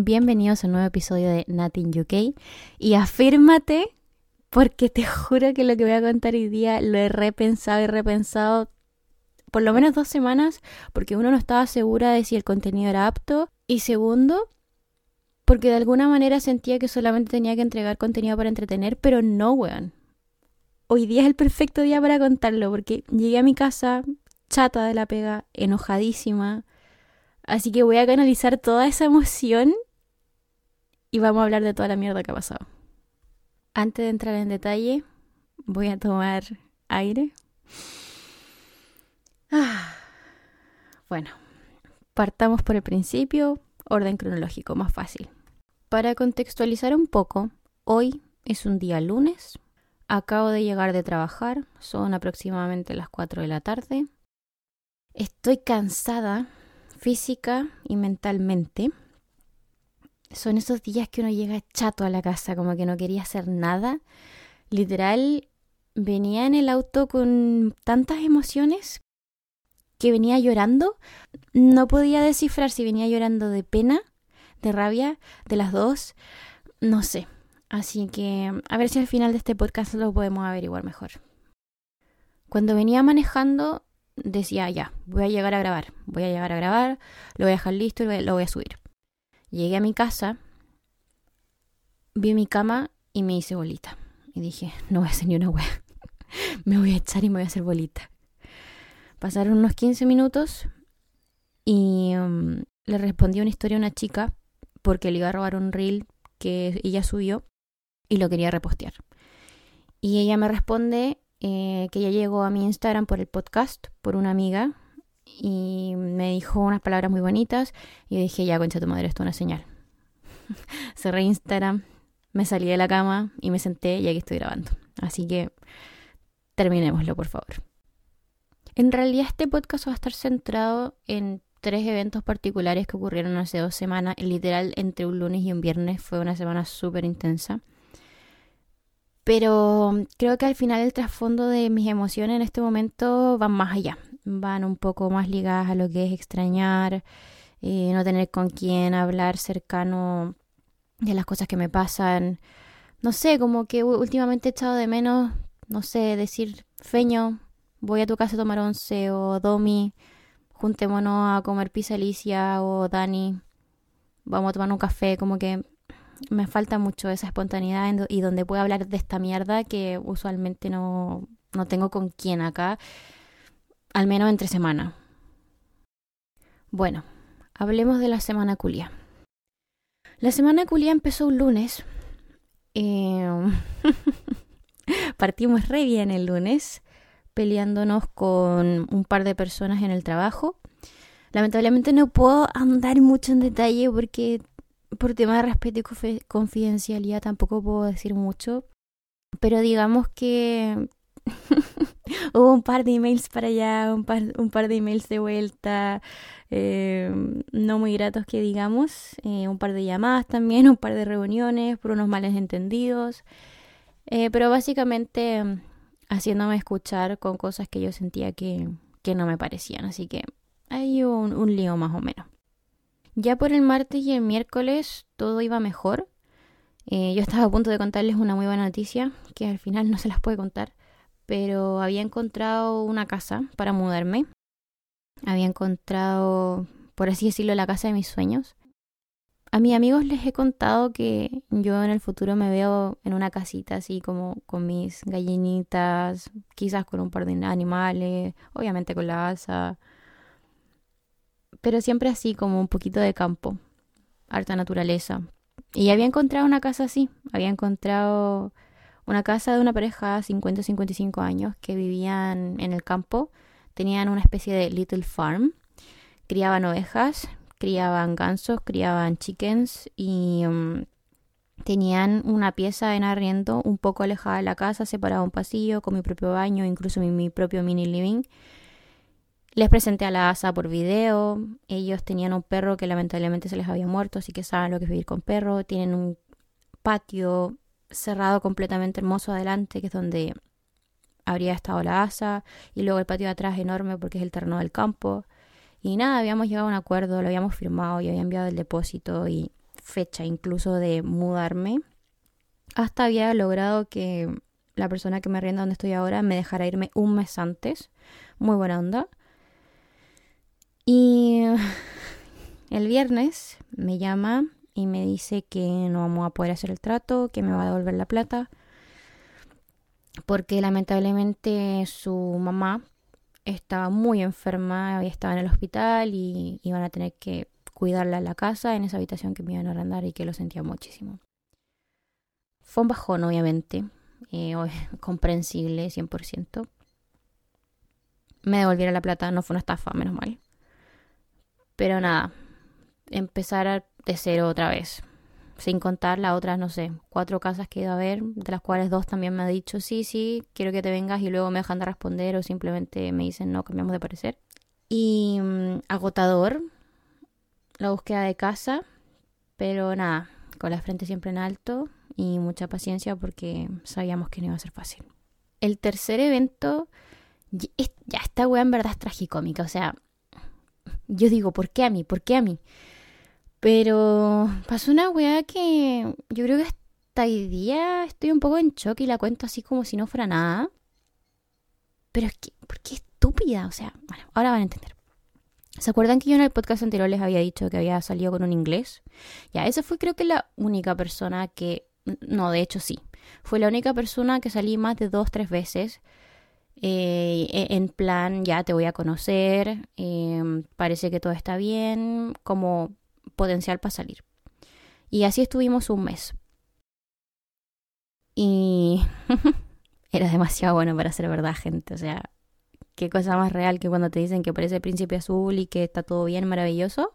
Bienvenidos a un nuevo episodio de Nothing UK y afírmate porque te juro que lo que voy a contar hoy día lo he repensado y repensado por lo menos dos semanas porque uno no estaba segura de si el contenido era apto y segundo porque de alguna manera sentía que solamente tenía que entregar contenido para entretener, pero no, weón. Hoy día es el perfecto día para contarlo porque llegué a mi casa chata de la pega, enojadísima. Así que voy a canalizar toda esa emoción y vamos a hablar de toda la mierda que ha pasado. Antes de entrar en detalle, voy a tomar aire. Ah. Bueno, partamos por el principio, orden cronológico, más fácil. Para contextualizar un poco, hoy es un día lunes, acabo de llegar de trabajar, son aproximadamente las 4 de la tarde. Estoy cansada física y mentalmente. Son esos días que uno llega chato a la casa, como que no quería hacer nada. Literal, venía en el auto con tantas emociones que venía llorando. No podía descifrar si venía llorando de pena de rabia, de las dos, no sé. Así que a ver si al final de este podcast lo podemos averiguar mejor. Cuando venía manejando, decía, ya, voy a llegar a grabar, voy a llegar a grabar, lo voy a dejar listo y lo voy a subir. Llegué a mi casa, vi mi cama y me hice bolita. Y dije, no voy a hacer ni una wea. me voy a echar y me voy a hacer bolita. Pasaron unos 15 minutos y um, le respondí una historia a una chica porque le iba a robar un reel que ella subió y lo quería repostear. Y ella me responde eh, que ella llegó a mi Instagram por el podcast, por una amiga, y me dijo unas palabras muy bonitas. Y dije, ya, concha tu madre, esto es una señal. Cerré Instagram, me salí de la cama y me senté y aquí estoy grabando. Así que terminémoslo, por favor. En realidad este podcast va a estar centrado en tres eventos particulares que ocurrieron hace dos semanas. Literal, entre un lunes y un viernes fue una semana súper intensa. Pero creo que al final el trasfondo de mis emociones en este momento van más allá. Van un poco más ligadas a lo que es extrañar, eh, no tener con quién hablar cercano de las cosas que me pasan. No sé, como que últimamente he echado de menos, no sé, decir, Feño, voy a tu casa a tomar once o Domi juntémonos a comer pizza Alicia o Dani, vamos a tomar un café, como que me falta mucho esa espontaneidad y donde puedo hablar de esta mierda que usualmente no, no tengo con quién acá, al menos entre semana. Bueno, hablemos de la semana culia. La semana culia empezó un lunes. Eh, partimos re bien el lunes peleándonos con un par de personas en el trabajo. Lamentablemente no puedo andar mucho en detalle porque por tema de respeto y confidencialidad tampoco puedo decir mucho. Pero digamos que hubo un par de emails para allá, un par, de emails de vuelta, eh, no muy gratos que digamos, eh, un par de llamadas también, un par de reuniones por unos males entendidos. Eh, pero básicamente haciéndome escuchar con cosas que yo sentía que, que no me parecían. Así que hay un, un lío más o menos. Ya por el martes y el miércoles todo iba mejor. Eh, yo estaba a punto de contarles una muy buena noticia, que al final no se las puede contar, pero había encontrado una casa para mudarme. Había encontrado, por así decirlo, la casa de mis sueños. A mis amigos les he contado que yo en el futuro me veo en una casita así como con mis gallinitas, quizás con un par de animales, obviamente con la asa, pero siempre así como un poquito de campo, harta naturaleza. Y había encontrado una casa así, había encontrado una casa de una pareja 50-55 años que vivían en el campo, tenían una especie de little farm, criaban ovejas, criaban gansos, criaban chickens y mm, tenían una pieza en arriendo un poco alejada de la casa, separada un pasillo con mi propio baño, incluso mi, propio mini living. Les presenté a la ASA por video. Ellos tenían un perro que lamentablemente se les había muerto, así que saben lo que es vivir con perro. Tienen un patio cerrado completamente hermoso adelante, que es donde habría estado la ASA. Y luego el patio de atrás enorme porque es el terreno del campo. Y nada, habíamos llegado a un acuerdo, lo habíamos firmado y había enviado el depósito y fecha incluso de mudarme. Hasta había logrado que la persona que me arrienda donde estoy ahora me dejara irme un mes antes. Muy buena onda. Y el viernes me llama y me dice que no vamos a poder hacer el trato, que me va a devolver la plata, porque lamentablemente su mamá estaba muy enferma, estaba en el hospital y iban a tener que cuidarla en la casa, en esa habitación que me iban a arrendar y que lo sentía muchísimo. Fue un bajón, obviamente, eh, comprensible 100%. Me devolviera la plata, no fue una estafa, menos mal. Pero nada, empezar de cero otra vez. Sin contar las otras, no sé, cuatro casas que he a ver, de las cuales dos también me han dicho, sí, sí, quiero que te vengas y luego me dejan de responder o simplemente me dicen, no, cambiamos de parecer. Y mm, agotador la búsqueda de casa, pero nada, con la frente siempre en alto y mucha paciencia porque sabíamos que no iba a ser fácil. El tercer evento, ya esta wea en verdad es tragicómica, o sea, yo digo, ¿por qué a mí? ¿Por qué a mí? Pero pasó una weá que yo creo que hasta hoy día estoy un poco en shock y la cuento así como si no fuera nada. Pero es que, ¿por qué estúpida? O sea, bueno, ahora van a entender. ¿Se acuerdan que yo en el podcast anterior les había dicho que había salido con un inglés? Ya, esa fue creo que la única persona que... No, de hecho sí. Fue la única persona que salí más de dos, tres veces eh, e, en plan, ya te voy a conocer, em, parece que todo está bien, como potencial para salir. Y así estuvimos un mes. Y era demasiado bueno para ser verdad, gente. O sea, qué cosa más real que cuando te dicen que parece príncipe azul y que está todo bien, maravilloso.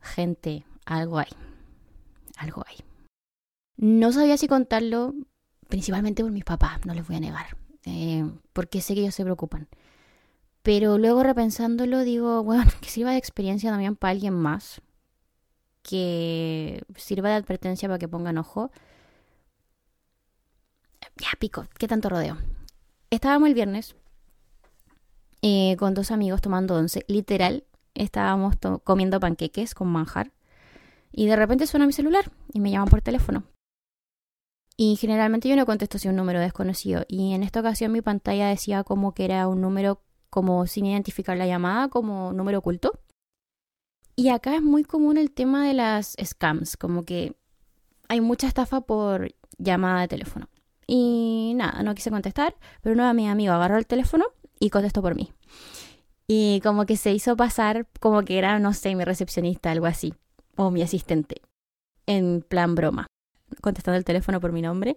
Gente, algo hay. Algo hay. No sabía si contarlo, principalmente por mis papás, no les voy a negar. Eh, porque sé que ellos se preocupan. Pero luego repensándolo, digo, bueno, que sirva de experiencia también para alguien más. Que sirva de advertencia para que pongan ojo. Ya, pico, ¿qué tanto rodeo? Estábamos el viernes eh, con dos amigos tomando once. Literal, estábamos comiendo panqueques con manjar. Y de repente suena mi celular y me llaman por teléfono. Y generalmente yo no contesto si un número desconocido. Y en esta ocasión mi pantalla decía como que era un número como sin identificar la llamada, como número oculto. Y acá es muy común el tema de las scams, como que hay mucha estafa por llamada de teléfono. Y nada, no quise contestar, pero uno de mis agarró el teléfono y contestó por mí. Y como que se hizo pasar como que era, no sé, mi recepcionista, algo así, o mi asistente, en plan broma contestando el teléfono por mi nombre.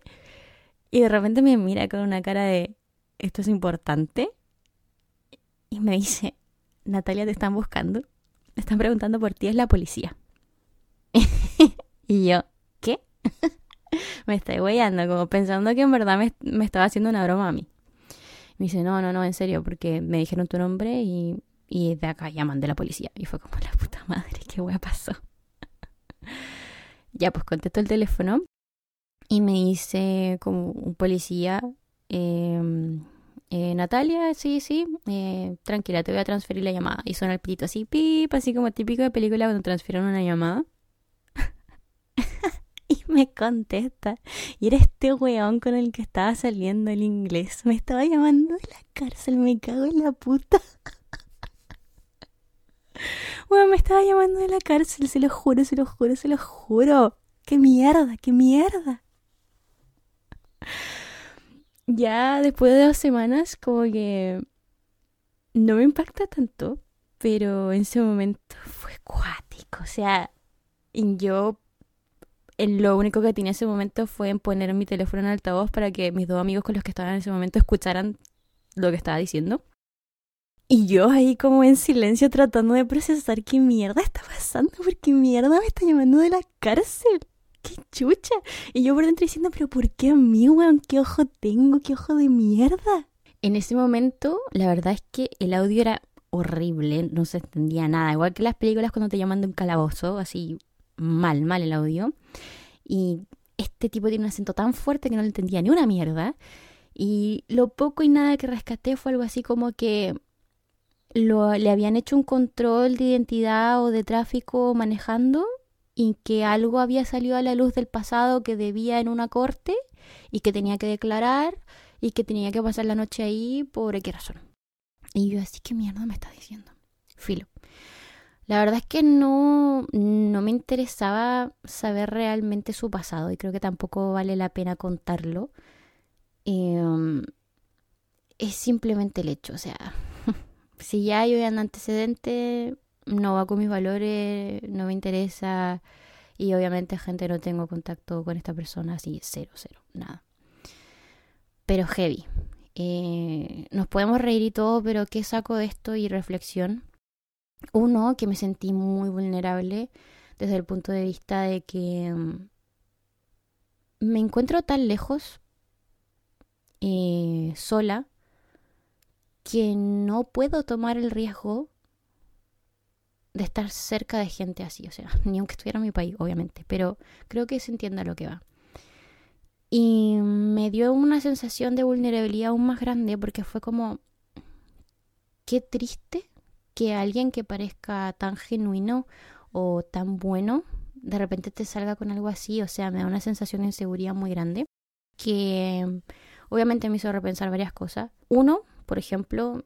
Y de repente me mira con una cara de, ¿esto es importante? Y me dice, Natalia, te están buscando. Están preguntando por ti, es la policía. y yo, ¿qué? me estoy guayando, como pensando que en verdad me, me, estaba haciendo una broma a mí. Me dice, no, no, no, en serio, porque me dijeron tu nombre y, y de acá llaman de la policía. Y fue como, la puta madre, qué wea pasó. Ya, pues contesto el teléfono y me dice como un policía, em, eh, Natalia, sí, sí, eh, tranquila, te voy a transferir la llamada. Y suena el pito así, pip, así como típico de película cuando transfieren una llamada. y me contesta. Y era este weón con el que estaba saliendo el inglés. Me estaba llamando de la cárcel, me cago en la puta. Bueno, me estaba llamando de la cárcel, se lo juro, se lo juro, se lo juro. ¡Qué mierda, qué mierda! Ya después de dos semanas, como que no me impacta tanto, pero en ese momento fue cuático. O sea, yo en lo único que tenía en ese momento fue en poner mi teléfono en altavoz para que mis dos amigos con los que estaban en ese momento escucharan lo que estaba diciendo. Y yo ahí como en silencio tratando de procesar qué mierda está pasando, porque mierda me está llamando de la cárcel. ¡Qué chucha! Y yo por dentro diciendo, pero ¿por qué a mí, weón? ¿Qué ojo tengo? ¿Qué ojo de mierda? En ese momento, la verdad es que el audio era horrible, no se entendía nada. Igual que las películas cuando te llaman de un calabozo, así mal, mal el audio. Y este tipo tiene un acento tan fuerte que no le entendía ni una mierda. Y lo poco y nada que rescaté fue algo así como que lo, le habían hecho un control de identidad o de tráfico manejando y que algo había salido a la luz del pasado que debía en una corte y que tenía que declarar y que tenía que pasar la noche ahí por qué razón. Y yo así, ¿qué mierda me está diciendo? Filo. La verdad es que no, no me interesaba saber realmente su pasado y creo que tampoco vale la pena contarlo. Em, es simplemente el hecho, o sea, si ya hay un antecedente, no va con mis valores, no me interesa y obviamente gente no tengo contacto con esta persona, así cero, cero, nada. Pero heavy. Eh, nos podemos reír y todo, pero ¿qué saco de esto y reflexión? Uno, que me sentí muy vulnerable desde el punto de vista de que mm, me encuentro tan lejos, eh, sola, que no puedo tomar el riesgo de estar cerca de gente así, o sea, ni aunque estuviera en mi país, obviamente, pero creo que se entienda lo que va. Y me dio una sensación de vulnerabilidad aún más grande porque fue como, qué triste que alguien que parezca tan genuino o tan bueno, de repente te salga con algo así, o sea, me da una sensación de inseguridad muy grande que obviamente me hizo repensar varias cosas. Uno, por ejemplo,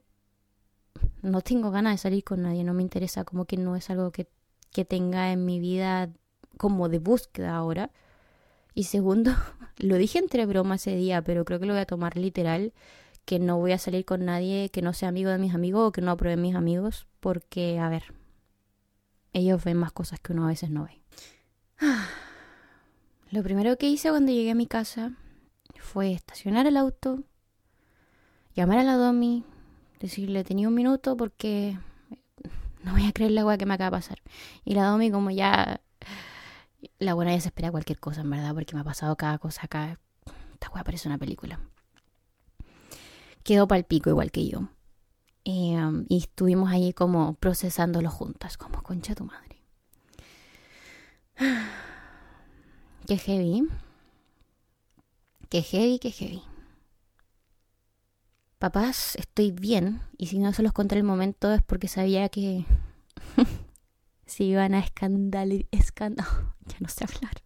no tengo ganas de salir con nadie, no me interesa, como que no es algo que, que tenga en mi vida como de búsqueda ahora. Y segundo, lo dije entre broma ese día, pero creo que lo voy a tomar literal, que no voy a salir con nadie que no sea amigo de mis amigos o que no apruebe mis amigos, porque, a ver, ellos ven más cosas que uno a veces no ve. Lo primero que hice cuando llegué a mi casa fue estacionar el auto, llamar a la Domi, decirle tenía un minuto porque no voy a creer la agua que me acaba de pasar. Y la Domi como ya... La buena ya se espera cualquier cosa, en verdad, porque me ha pasado cada cosa acá. Esta weá parece una película. Quedó el pico igual que yo. Em, y estuvimos ahí como procesándolo juntas, como concha tu madre. Qué heavy. Qué heavy, qué heavy papás, estoy bien. Y si no se los conté el momento es porque sabía que se iban a escandalizar. ya no sé hablar.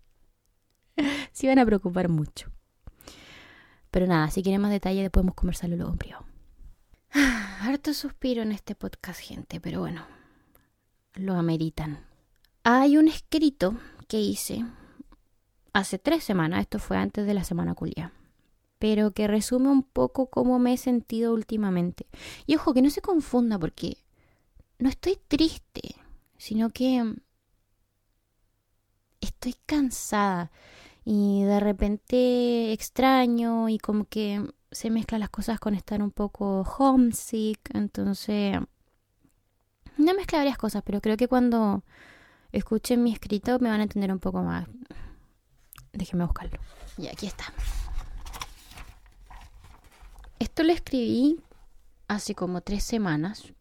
se iban a preocupar mucho. Pero nada, si quieren más detalle, podemos conversarlo luego en privado. Harto suspiro en este podcast, gente, pero bueno, lo ameritan. Hay un escrito que hice hace tres semanas, esto fue antes de la semana culia pero que resume un poco cómo me he sentido últimamente. Y ojo, que no se confunda porque no estoy triste, sino que estoy cansada y de repente extraño y como que se mezclan las cosas con estar un poco homesick, entonces no mezcla varias cosas, pero creo que cuando escuchen mi escrito me van a entender un poco más. Déjenme buscarlo. Y aquí está. Esto lo escribí hace como tres semanas.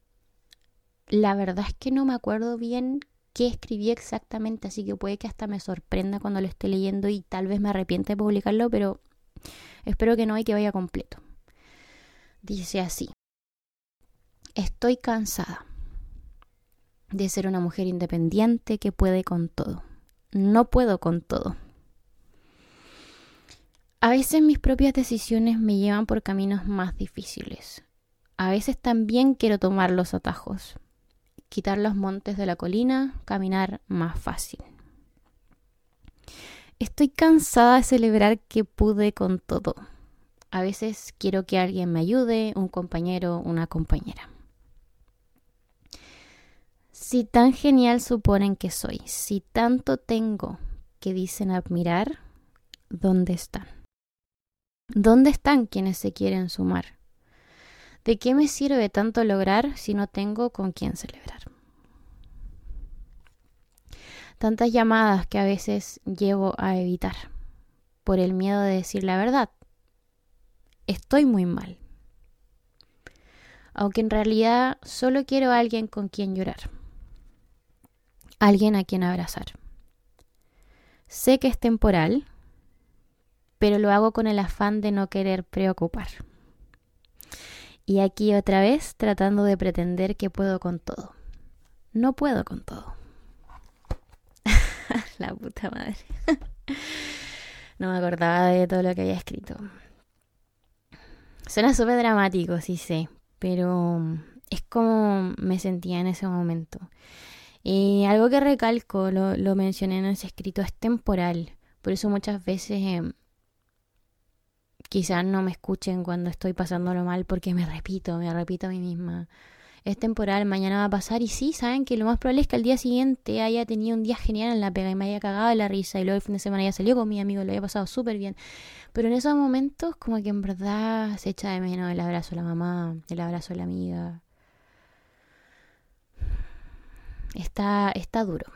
La verdad es que no me acuerdo bien qué escribí exactamente, así que puede que hasta me sorprenda cuando lo esté leyendo y tal vez me arrepiente de publicarlo, pero espero que no y que vaya completo. Dice así. Estoy cansada de ser una mujer independiente que puede con todo. No puedo con todo. A veces mis propias decisiones me llevan por caminos más difíciles. A veces también quiero tomar los atajos, quitar los montes de la colina, caminar más fácil. Estoy cansada de celebrar que pude con todo. A veces quiero que alguien me ayude, un compañero, una compañera. Si tan genial suponen que soy, si tanto tengo que dicen admirar, ¿dónde están? ¿Dónde están quienes se quieren sumar? ¿De qué me sirve tanto lograr si no tengo con quién celebrar? Tantas llamadas que a veces llevo a evitar por el miedo de decir la verdad. Estoy muy mal. Aunque en realidad solo quiero a alguien con quien llorar. Alguien a quien abrazar. Sé que es temporal, pero lo hago con el afán de no querer preocupar. Y aquí otra vez tratando de pretender que puedo con todo. No puedo con todo. la puta madre. no me acordaba de todo lo que había escrito. Suena súper dramático, sí sé, pero es como me sentía en ese momento. Y algo que recalco, lo, lo mencioné en ese escrito, es temporal. Por eso muchas veces em, quizás no me escuchen cuando estoy pasándolo mal porque me repito, me repito a mí misma. Es temporal, mañana va a pasar y sí, saben que lo más probable es que al día siguiente haya tenido un día genial en la pega y me haya cagado de la risa y luego el fin de semana ya salió con mi amigo, lo había pasado súper bien. Pero en esos momentos como que en verdad se echa de menos el abrazo de la mamá, el abrazo de la amiga. Está, está duro.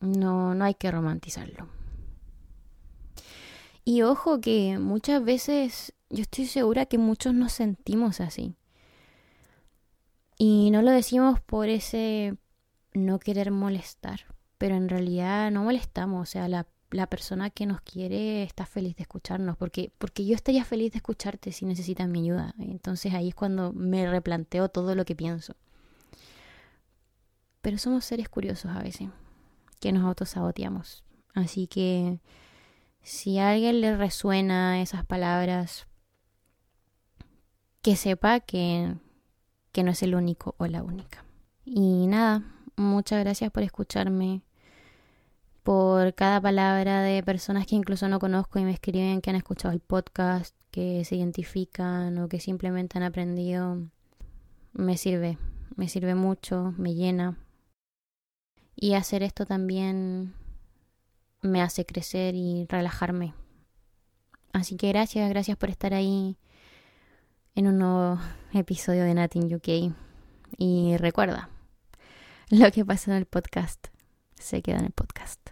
No, no hay que romantizarlo. Y ojo que muchas veces yo estoy segura que muchos nos sentimos así. Y no lo decimos por ese no querer molestar, pero en realidad no molestamos, o sea, la, la, persona que nos quiere está feliz de escucharnos, porque, porque yo estaría feliz de escucharte si necesitas mi ayuda. Entonces ahí es cuando me replanteo todo lo que pienso. Pero somos seres curiosos a veces, que nos autosaboteamos. Así que si a alguien le resuena esas palabras, que sepa que, que no es el único o la única. Y nada, muchas gracias por escucharme, por cada palabra de personas que incluso no conozco y me escriben que han escuchado el podcast, que se identifican o que simplemente han aprendido. Me sirve, me sirve mucho, me llena. Y hacer esto también me hace crecer y relajarme. Así que gracias, gracias por estar ahí en un nuevo episodio de Nothing UK. Y recuerda, lo que pasa en el podcast se queda en el podcast.